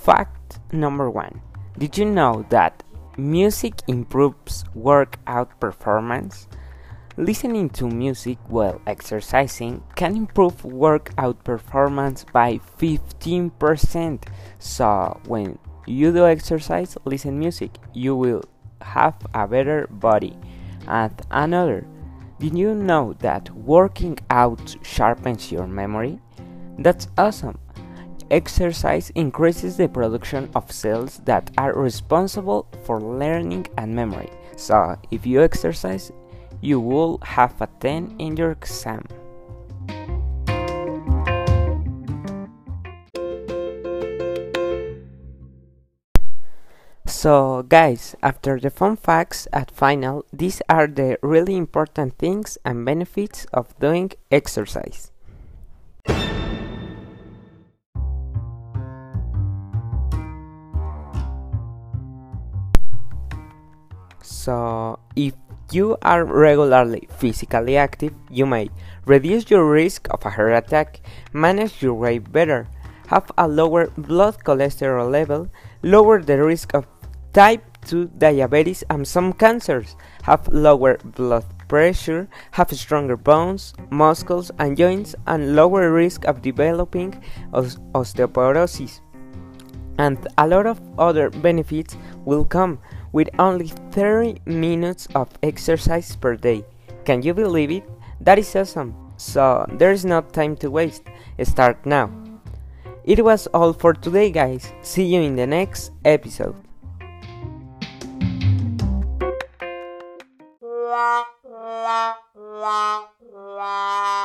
Fact number one Did you know that music improves workout performance? Listening to music while exercising can improve workout performance by 15%. So, when you do exercise, listen music, you will have a better body. And another, did you know that working out sharpens your memory? That's awesome. Exercise increases the production of cells that are responsible for learning and memory. So, if you exercise, you will have a 10 in your exam. So, guys, after the fun facts at final, these are the really important things and benefits of doing exercise. So, if you are regularly physically active, you may reduce your risk of a heart attack, manage your weight better, have a lower blood cholesterol level, lower the risk of type 2 diabetes and some cancers, have lower blood pressure, have stronger bones, muscles, and joints, and lower risk of developing osteoporosis. And a lot of other benefits will come with only 30 minutes of exercise per day. Can you believe it? That is awesome. So there's no time to waste. Start now. It was all for today, guys. See you in the next episode. la la la la